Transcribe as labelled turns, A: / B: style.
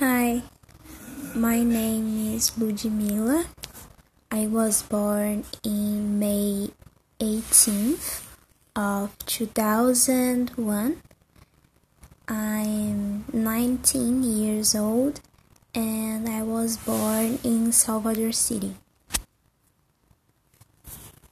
A: Hi, my name is Ludmila. I was born in May 18th of 2001. I'm 19 years old and I was born in Salvador City.